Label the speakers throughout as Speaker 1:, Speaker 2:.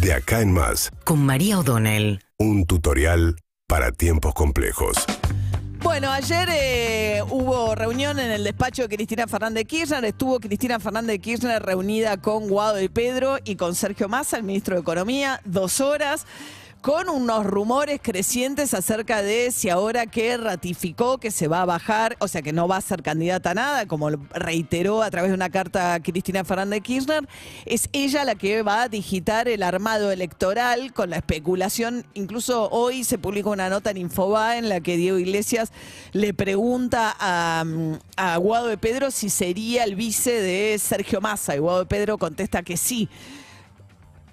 Speaker 1: De acá en más,
Speaker 2: con María O'Donnell.
Speaker 1: un tutorial para tiempos complejos.
Speaker 3: Bueno, ayer eh, hubo reunión en el despacho de Cristina Fernández de Kirchner. Estuvo Cristina Fernández de Kirchner reunida con Guado de Pedro y con Sergio Massa, el ministro de Economía, dos horas con unos rumores crecientes acerca de si ahora que ratificó que se va a bajar, o sea que no va a ser candidata a nada, como reiteró a través de una carta Cristina Fernández de Kirchner, es ella la que va a digitar el armado electoral con la especulación. Incluso hoy se publicó una nota en Infoba en la que Diego Iglesias le pregunta a, a Guado de Pedro si sería el vice de Sergio Massa y Guado de Pedro contesta que sí.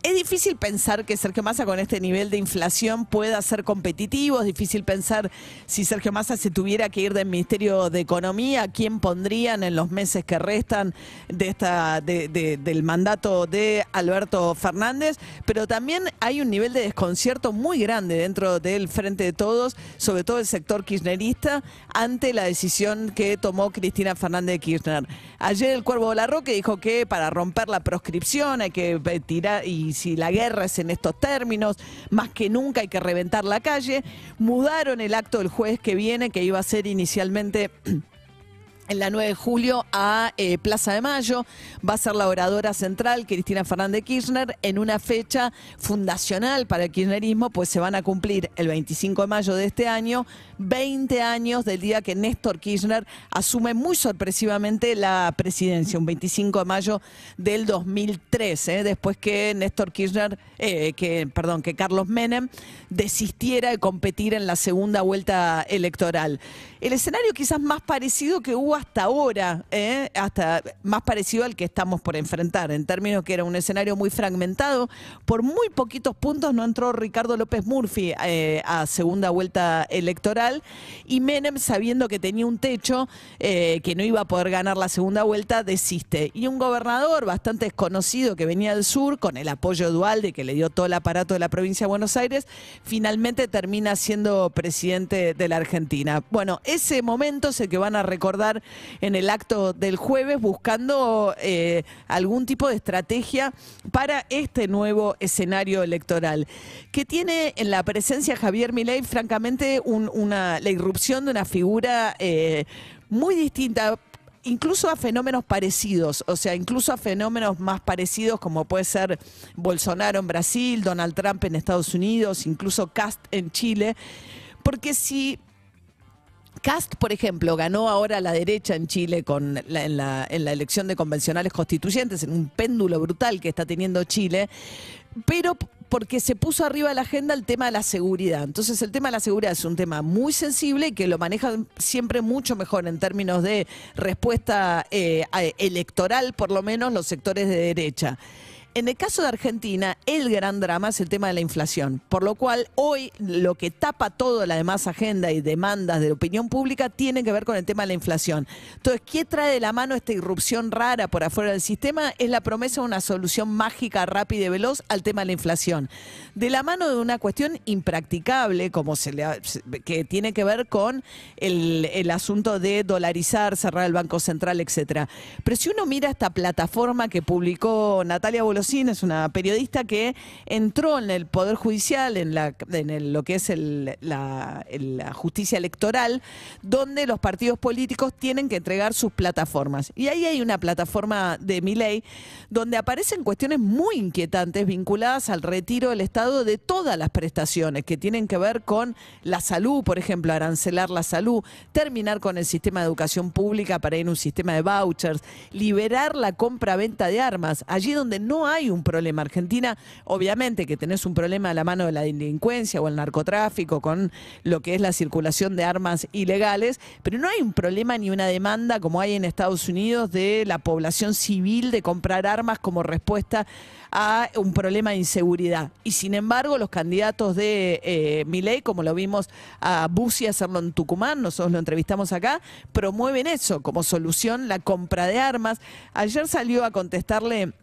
Speaker 3: Es difícil pensar que Sergio Massa con este nivel de inflación pueda ser competitivo, es difícil pensar si Sergio Massa se tuviera que ir del Ministerio de Economía, quién pondrían en los meses que restan de esta, de- de- del mandato de Alberto Fernández, pero también hay un nivel de desconcierto muy grande dentro del Frente de Todos, sobre todo el sector kirchnerista, ante la decisión que tomó Cristina Fernández de Kirchner. Ayer el Cuervo Larroque dijo que para romper la proscripción hay que eh, tirar, y si la guerra es en estos términos, más que nunca hay que reventar la calle. Mudaron el acto del jueves que viene, que iba a ser inicialmente en la 9 de julio a eh, Plaza de Mayo. Va a ser la oradora central, Cristina Fernández de Kirchner, en una fecha fundacional para el kirchnerismo, pues se van a cumplir el 25 de mayo de este año, 20 años del día que Néstor Kirchner asume muy sorpresivamente la presidencia, un 25 de mayo del 2003, eh, después que Néstor Kirchner, eh, que, perdón, que Carlos Menem desistiera de competir en la segunda vuelta electoral. El escenario quizás más parecido que hubo hasta ahora, ¿eh? hasta más parecido al que estamos por enfrentar, en términos que era un escenario muy fragmentado. Por muy poquitos puntos no entró Ricardo López Murphy eh, a segunda vuelta electoral y Menem, sabiendo que tenía un techo, eh, que no iba a poder ganar la segunda vuelta, desiste. Y un gobernador bastante desconocido que venía del sur, con el apoyo de Dualde, que le dio todo el aparato de la provincia de Buenos Aires, finalmente termina siendo presidente de la Argentina. Bueno, ese momento es el que van a recordar en el acto del jueves, buscando eh, algún tipo de estrategia para este nuevo escenario electoral, que tiene en la presencia Javier Milei, francamente, un- una, la irrupción de una figura eh, muy distinta incluso a fenómenos parecidos, o sea, incluso a fenómenos más parecidos como puede ser Bolsonaro en Brasil, Donald Trump en Estados Unidos, incluso Cast en Chile, porque si Cast, por ejemplo, ganó ahora la derecha en Chile con la- en, la, en la elección de convencionales constituyentes, en un péndulo brutal que está teniendo Chile, pero porque se puso arriba de la agenda el tema de la seguridad. Entonces el tema de la seguridad es un tema muy sensible y que lo manejan siempre mucho mejor en términos de respuesta eh, electoral, por lo menos los sectores de derecha. En el caso de Argentina, el gran drama es el tema de la inflación, por lo cual hoy lo que tapa toda la demás agenda y demandas de la opinión pública tiene que ver con el tema de la inflación. Entonces, ¿qué trae de la mano esta irrupción rara por afuera del sistema? Es la promesa de una solución mágica, rápida y veloz al tema de la inflación. De la mano de una cuestión impracticable, como se le ha- que tiene que ver con el, asunto de dolarizar, cerrar el Banco Central, etcétera. Pero si uno mira esta plataforma que publicó Natalia Es una periodista que entró en el Poder Judicial, en, la, lo que es el- la, la justicia electoral, donde los partidos políticos tienen que entregar sus plataformas. Y ahí hay una plataforma de mi ley donde aparecen cuestiones muy inquietantes vinculadas al retiro del Estado de todas las prestaciones que tienen que ver con la salud, por ejemplo, arancelar la salud, terminar con el sistema de educación pública para ir a un sistema de vouchers, liberar la compra-venta de armas, allí donde no hay un problema. Argentina, obviamente que tenés un problema a la mano de la delincuencia o el narcotráfico con lo que es la circulación de armas ilegales, pero no hay un problema ni una demanda como hay en Estados Unidos de la población civil de comprar armas como respuesta a un problema de inseguridad. Y sin embargo, los candidatos de eh, Milei, como lo vimos a Bussi hacerlo en Tucumán, nosotros lo entrevistamos acá, promueven eso como solución, la compra de armas. Ayer salió a contestarle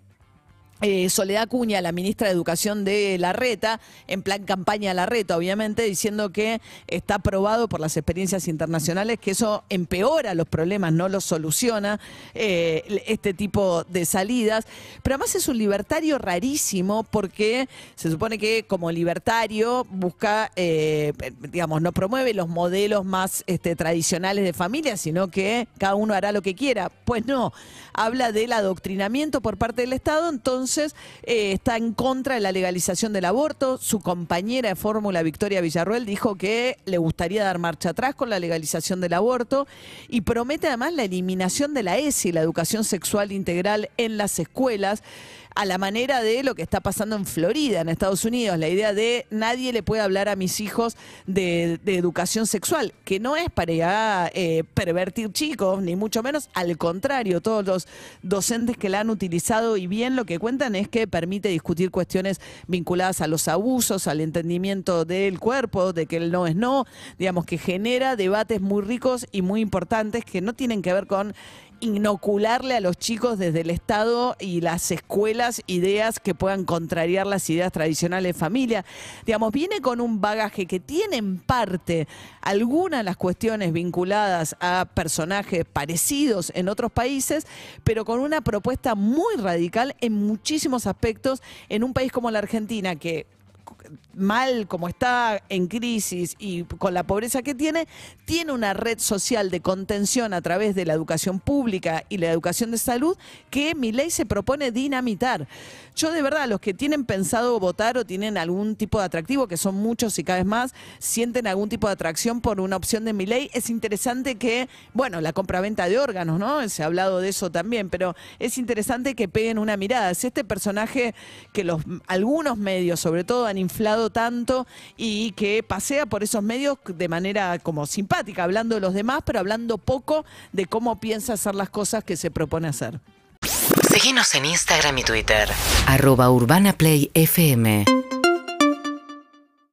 Speaker 3: eh, Soledad Cuña, la ministra de Educación de Larreta, en plan campaña Larreta, obviamente, diciendo que está aprobado por las experiencias internacionales que eso empeora los problemas, no los soluciona eh, este tipo de salidas. Pero además es un libertario rarísimo porque se supone que como libertario busca, eh, digamos, no promueve los modelos más este, tradicionales de familia, sino que cada uno hará lo que quiera. Pues no, habla del adoctrinamiento por parte del Estado, entonces eh, está en contra de la legalización del aborto. Su compañera de fórmula, Victoria Villarruel, dijo que le gustaría dar marcha atrás con la legalización del aborto y promete además la eliminación de la ESI, la educación sexual integral en las escuelas a la manera de lo que está pasando en Florida, en Estados Unidos, la idea de nadie le puede hablar a mis hijos de, educación sexual, que no es para eh, pervertir chicos, ni mucho menos, al contrario, todos los docentes que la han utilizado y bien lo que cuentan es que permite discutir cuestiones vinculadas a los abusos, al entendimiento del cuerpo, de que el no es no, digamos que genera debates muy ricos y muy importantes que no tienen que ver con inocularle a los chicos desde el Estado y las escuelas ideas que puedan contrariar las ideas tradicionales de familia. Digamos, viene con un bagaje que tiene en parte algunas de las cuestiones vinculadas a personajes parecidos en otros países, pero con una propuesta muy radical en muchísimos aspectos en un país como la Argentina que mal como está en crisis y con la pobreza que tiene, tiene una red social de contención a través de la educación pública y la educación de salud que mi ley se propone dinamitar. Yo de verdad, los que tienen pensado votar o tienen algún tipo de atractivo, que son muchos y cada vez más, sienten algún tipo de atracción por una opción de mi ley, es interesante que, bueno, la compra-venta de órganos, ¿no? Se ha hablado de eso también, pero es interesante que peguen una mirada. Es este personaje que los algunos medios, sobre todo, han inflado tanto y que pasea por esos medios de manera como simpática, hablando de los demás, pero hablando poco de cómo piensa hacer las cosas que se propone hacer.
Speaker 2: Síguenos en Instagram y Twitter. Arroba Urbana Play FM.